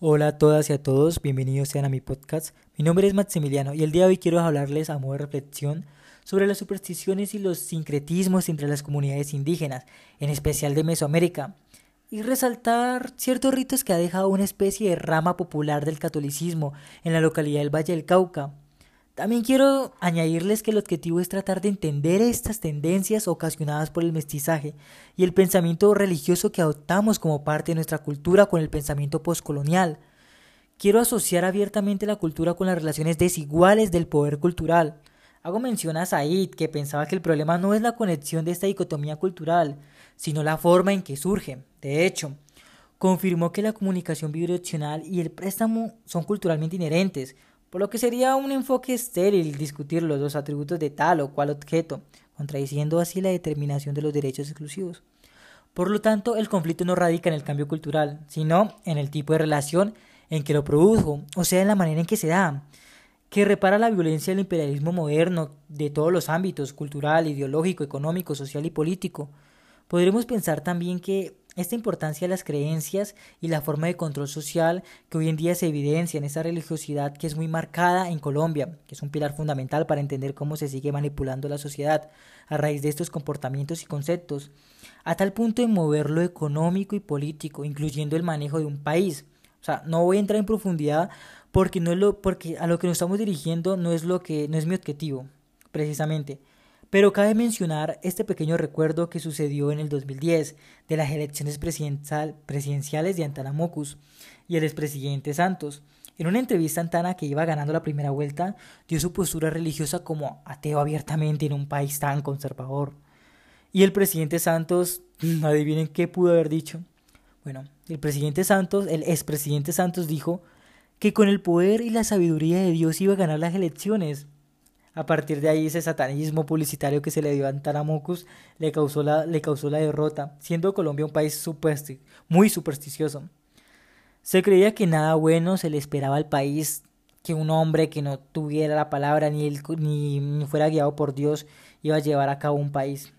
Hola a todas y a todos, bienvenidos sean a mi podcast. Mi nombre es Maximiliano y el día de hoy quiero hablarles a modo de reflexión sobre las supersticiones y los sincretismos entre las comunidades indígenas, en especial de Mesoamérica, y resaltar ciertos ritos que ha dejado una especie de rama popular del catolicismo en la localidad del Valle del Cauca. También quiero añadirles que el objetivo es tratar de entender estas tendencias ocasionadas por el mestizaje y el pensamiento religioso que adoptamos como parte de nuestra cultura con el pensamiento postcolonial. Quiero asociar abiertamente la cultura con las relaciones desiguales del poder cultural. Hago mención a Said, que pensaba que el problema no es la conexión de esta dicotomía cultural, sino la forma en que surge. De hecho, confirmó que la comunicación bidireccional y el préstamo son culturalmente inherentes, por lo que sería un enfoque estéril discutir los dos atributos de tal o cual objeto, contradiciendo así la determinación de los derechos exclusivos. Por lo tanto, el conflicto no radica en el cambio cultural, sino en el tipo de relación en que lo produjo, o sea, en la manera en que se da, que repara la violencia del imperialismo moderno de todos los ámbitos, cultural, ideológico, económico, social y político. Podremos pensar también que esta importancia de las creencias y la forma de control social que hoy en día se evidencia en esa religiosidad que es muy marcada en Colombia, que es un pilar fundamental para entender cómo se sigue manipulando la sociedad a raíz de estos comportamientos y conceptos, a tal punto de mover lo económico y político, incluyendo el manejo de un país. O sea, no voy a entrar en profundidad porque no es lo porque a lo que nos estamos dirigiendo no es lo que no es mi objetivo, precisamente. Pero cabe mencionar este pequeño recuerdo que sucedió en el 2010 de las elecciones presidenciales de Antana Mocus y el expresidente Santos. En una entrevista, Antana, que iba ganando la primera vuelta, dio su postura religiosa como ateo abiertamente en un país tan conservador. Y el presidente Santos, adivinen qué pudo haber dicho. Bueno, el presidente Santos, el expresidente Santos dijo que con el poder y la sabiduría de Dios iba a ganar las elecciones. A partir de ahí ese satanismo publicitario que se le dio a Antaramocus le causó la, le causó la derrota, siendo Colombia un país muy supersticioso. Se creía que nada bueno se le esperaba al país, que un hombre que no tuviera la palabra ni, ni fuera guiado por Dios iba a llevar a cabo un país.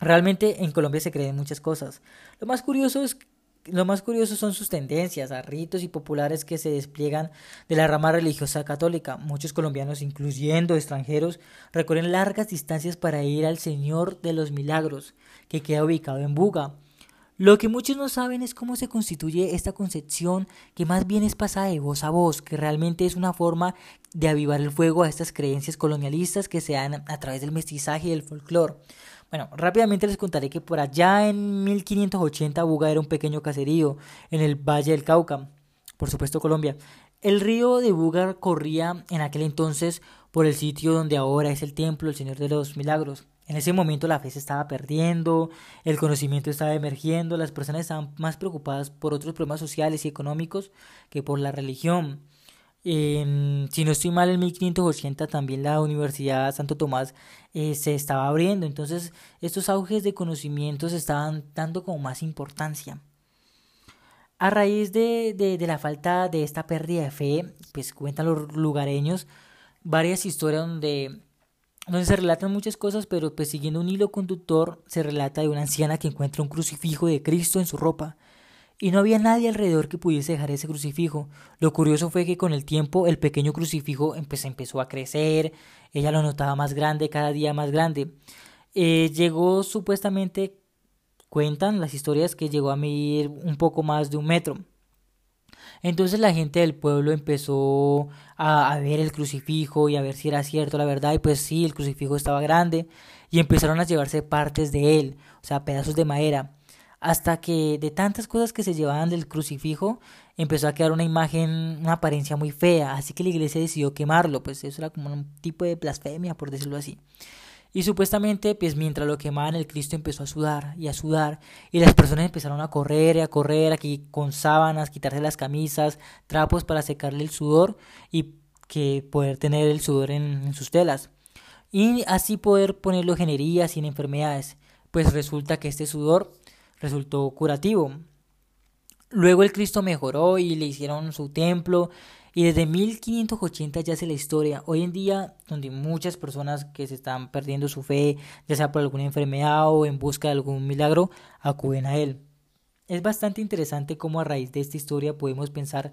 Realmente en Colombia se creen muchas cosas. Lo más curioso es lo más curioso son sus tendencias a ritos y populares que se despliegan de la rama religiosa católica. Muchos colombianos, incluyendo extranjeros, recorren largas distancias para ir al Señor de los Milagros, que queda ubicado en Buga. Lo que muchos no saben es cómo se constituye esta concepción que más bien es pasada de voz a voz, que realmente es una forma de avivar el fuego a estas creencias colonialistas que se dan a través del mestizaje y del folclore. Bueno, rápidamente les contaré que por allá en 1580 Buga era un pequeño caserío en el Valle del Cauca, por supuesto Colombia. El río de Buga corría en aquel entonces por el sitio donde ahora es el templo del Señor de los Milagros. En ese momento la fe se estaba perdiendo, el conocimiento estaba emergiendo, las personas estaban más preocupadas por otros problemas sociales y económicos que por la religión si no estoy mal, en 1580 también la Universidad Santo Tomás eh, se estaba abriendo, entonces estos auges de conocimientos estaban dando como más importancia. A raíz de, de, la falta de esta pérdida de fe, pues cuentan los lugareños varias historias donde, donde se relatan muchas cosas, pero pues siguiendo un hilo conductor se relata de una anciana que encuentra un crucifijo de Cristo en su ropa y no había nadie alrededor que pudiese dejar ese crucifijo. Lo curioso fue que con el tiempo el pequeño crucifijo empezó a crecer, ella lo notaba más grande, cada día más grande. Eh, llegó supuestamente, cuentan las historias que llegó a medir un poco más de un metro. Entonces la gente del pueblo empezó a, ver el crucifijo y a ver si era cierto la verdad y pues sí, el crucifijo estaba grande y empezaron a llevarse partes de él, o sea, pedazos de madera hasta que de tantas cosas que se llevaban del crucifijo empezó a quedar una imagen, una apariencia muy fea, así que la iglesia decidió quemarlo, pues eso era como un tipo de blasfemia, por decirlo así. Y supuestamente, pues mientras lo quemaban, el Cristo empezó a sudar y a sudar, y las personas empezaron a correr y a correr, aquí con sábanas, quitarse las camisas, trapos para secarle el sudor y que poder tener el sudor en, sus telas. Y así poder ponerlo en sin enfermedades. Pues resulta que este sudor resultó curativo. Luego el Cristo mejoró y le hicieron su templo y desde 1580 ya hace la historia. Hoy en día, donde muchas personas que se están perdiendo su fe, ya sea por alguna enfermedad o en busca de algún milagro, acuden a él. Es bastante interesante cómo a raíz de esta historia podemos pensar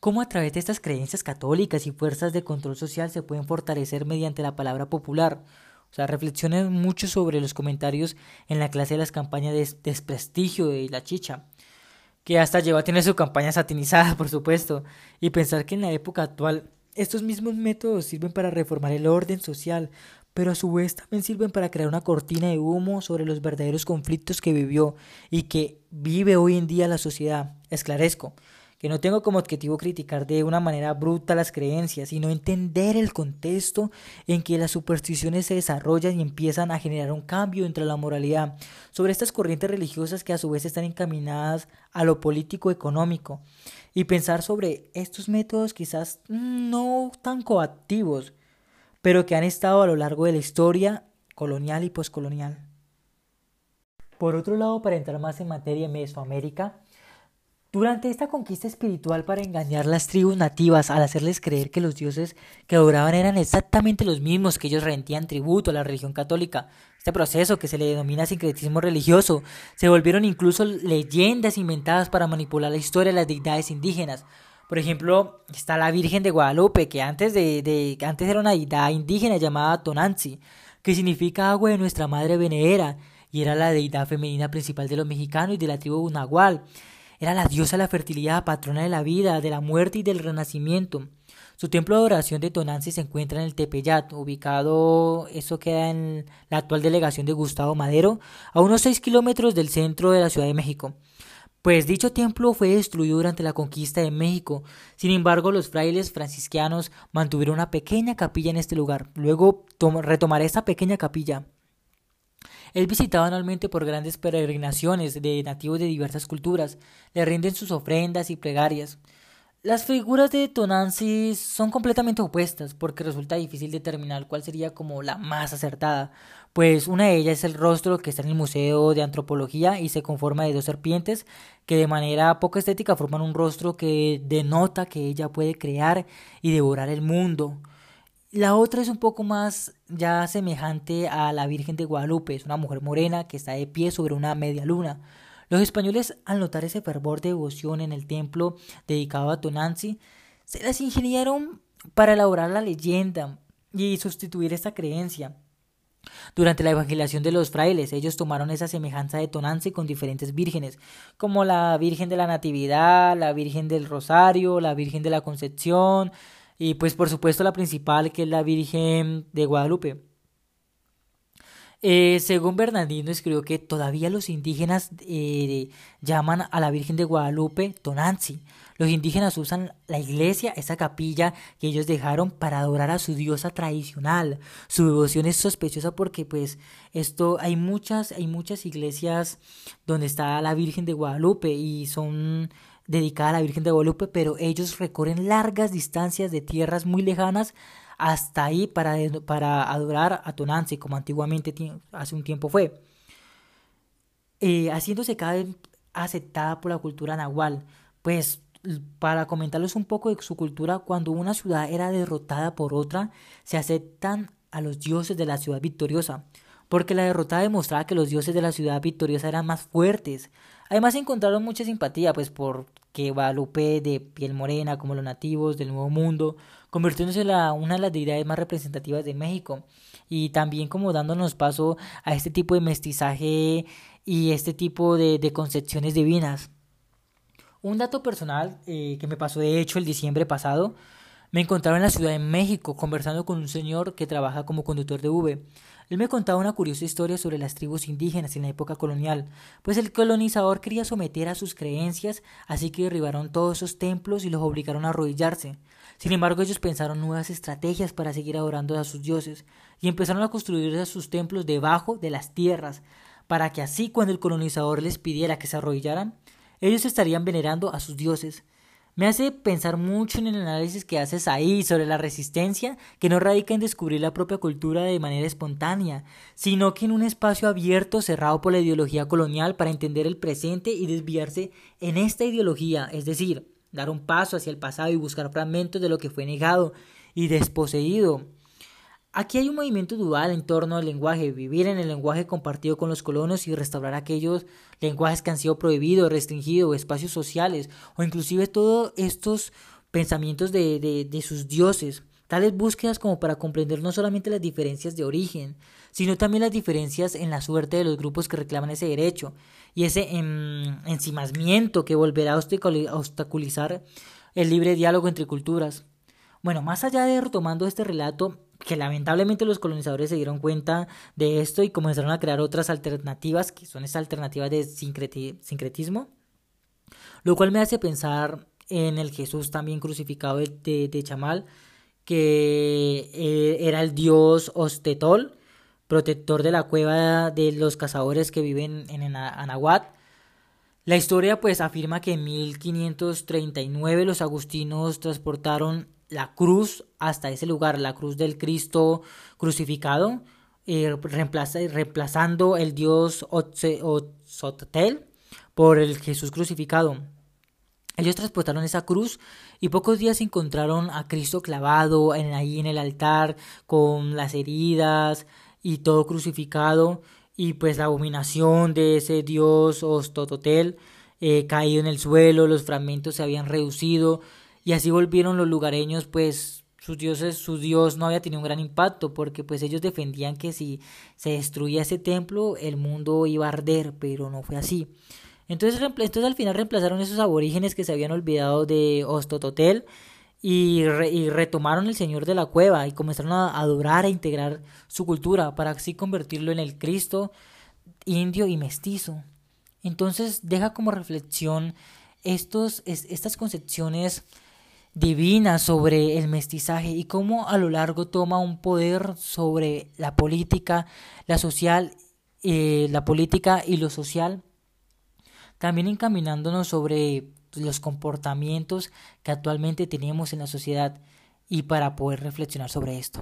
cómo a través de estas creencias católicas y fuerzas de control social se pueden fortalecer mediante la palabra popular. O sea, reflexionen mucho sobre los comentarios en la clase de las campañas de desprestigio de la chicha, que hasta lleva a tener su campaña satinizada, por supuesto, y pensar que en la época actual estos mismos métodos sirven para reformar el orden social, pero a su vez también sirven para crear una cortina de humo sobre los verdaderos conflictos que vivió y que vive hoy en día la sociedad. Esclarezco que no tengo como objetivo criticar de una manera bruta las creencias, sino entender el contexto en que las supersticiones se desarrollan y empiezan a generar un cambio entre la moralidad, sobre estas corrientes religiosas que a su vez están encaminadas a lo político económico, y pensar sobre estos métodos quizás no tan coactivos, pero que han estado a lo largo de la historia colonial y poscolonial. Por otro lado, para entrar más en materia en Mesoamérica, durante esta conquista espiritual para engañar las tribus nativas al hacerles creer que los dioses que adoraban eran exactamente los mismos que ellos rentían tributo a la religión católica, este proceso que se le denomina sincretismo religioso, se volvieron incluso leyendas inventadas para manipular la historia de las deidades indígenas. Por ejemplo, está la Virgen de Guadalupe, que antes, de, de antes era una deidad indígena llamada Tonanzi, que significa agua de nuestra madre venera, y era la deidad femenina principal de los mexicanos y de la tribu Nahual. Era la diosa de la fertilidad, patrona de la vida, de la muerte y del renacimiento. Su templo de adoración de Tonanzi se encuentra en el Tepeyat, ubicado, eso queda en la actual delegación de Gustavo Madero, a unos 6 kilómetros del centro de la Ciudad de México. Pues dicho templo fue destruido durante la conquista de México. Sin embargo, los frailes franciscanos mantuvieron una pequeña capilla en este lugar. Luego retomaré esta pequeña capilla. Es visitado anualmente por grandes peregrinaciones de nativos de diversas culturas. Le rinden sus ofrendas y plegarias. Las figuras de Tonanzi son completamente opuestas porque resulta difícil determinar cuál sería como la más acertada, pues una de ellas es el rostro que está en el Museo de Antropología y se conforma de dos serpientes que de manera poco estética forman un rostro que denota que ella puede crear y devorar el mundo. La otra es un poco más ya semejante a la Virgen de Guadalupe, es una mujer morena que está de pie sobre una media luna. Los españoles, al notar ese fervor de devoción en el templo dedicado a Tonanzi, se las ingeniaron para elaborar la leyenda y sustituir esta creencia. Durante la evangelización de los frailes, ellos tomaron esa semejanza de Tonanzi con diferentes vírgenes, como la Virgen de la Natividad, la Virgen del Rosario, la Virgen de la Concepción, y pues por supuesto la principal que es la Virgen de Guadalupe. Eh, según Bernardino escribió que todavía los indígenas eh, llaman a la Virgen de Guadalupe Tonanzi. Los indígenas usan la iglesia, esa capilla que ellos dejaron para adorar a su diosa tradicional. Su devoción es sospechosa porque pues esto hay muchas hay muchas iglesias donde está la Virgen de Guadalupe y son dedicada a la Virgen de Guadalupe, pero ellos recorren largas distancias de tierras muy lejanas hasta ahí para, para adorar a Tonanzi, como antiguamente hace un tiempo fue, eh, haciéndose cada vez aceptada por la cultura nahual. Pues para comentarles un poco de su cultura, cuando una ciudad era derrotada por otra, se aceptan a los dioses de la ciudad victoriosa, porque la derrotada demostraba que los dioses de la ciudad victoriosa eran más fuertes. Además encontraron mucha simpatía, pues por que Guadalupe de piel morena como los nativos del Nuevo Mundo, convirtiéndose en una de las deidades más representativas de México y también como dándonos paso a este tipo de mestizaje y este tipo de, concepciones divinas. Un dato personal eh, que me pasó de hecho el diciembre pasado, me encontraba en la Ciudad de México conversando con un señor que trabaja como conductor de V. Él me contaba una curiosa historia sobre las tribus indígenas en la época colonial, pues el colonizador quería someter a sus creencias, así que derribaron todos esos templos y los obligaron a arrodillarse. Sin embargo, ellos pensaron nuevas estrategias para seguir adorando a sus dioses, y empezaron a construir sus templos debajo de las tierras, para que así cuando el colonizador les pidiera que se arrodillaran, ellos estarían venerando a sus dioses. Me hace pensar mucho en el análisis que haces ahí sobre la resistencia, que no radica en descubrir la propia cultura de manera espontánea, sino que en un espacio abierto cerrado por la ideología colonial para entender el presente y desviarse en esta ideología, es decir, dar un paso hacia el pasado y buscar fragmentos de lo que fue negado y desposeído. Aquí hay un movimiento dual en torno al lenguaje, vivir en el lenguaje compartido con los colonos y restaurar aquellos lenguajes que han sido prohibidos, restringidos, espacios sociales, o inclusive todos estos pensamientos de, de, sus dioses. Tales búsquedas como para comprender no solamente las diferencias de origen, sino también las diferencias en la suerte de los grupos que reclaman ese derecho y ese encimamiento que volverá a obstaculizar el libre diálogo entre culturas. Bueno, más allá de retomando este relato, que lamentablemente los colonizadores se dieron cuenta de esto y comenzaron a crear otras alternativas, que son esas alternativas de sincretismo, lo cual me hace pensar en el Jesús también crucificado de, de, Chamal, que eh, era el dios Ostetol, protector de la cueva de los cazadores que viven en Anahuat. La historia pues afirma que en 1539 los agustinos transportaron la cruz hasta ese lugar, la cruz del Cristo crucificado, eh, reemplazando el dios Otzotel por el Jesús crucificado. Ellos transportaron esa cruz y pocos días encontraron a Cristo clavado en, ahí en el altar con las heridas y todo crucificado y pues la abominación de ese dios Ostototel eh, caído en el suelo, los fragmentos se habían reducido y así volvieron los lugareños pues sus dioses, su dios no había tenido un gran impacto porque pues ellos defendían que si se destruía ese templo el mundo iba a arder, pero no fue así. Entonces, entonces al final reemplazaron esos aborígenes que se habían olvidado de Ostototel y, y retomaron el Señor de la cueva y comenzaron a adorar, a integrar su cultura para así convertirlo en el Cristo indio y mestizo. Entonces deja como reflexión estos, estas concepciones divina sobre el mestizaje y cómo a lo largo toma un poder sobre la política, la social, eh, la política y lo social, también encaminándonos sobre los comportamientos que actualmente tenemos en la sociedad y para poder reflexionar sobre esto.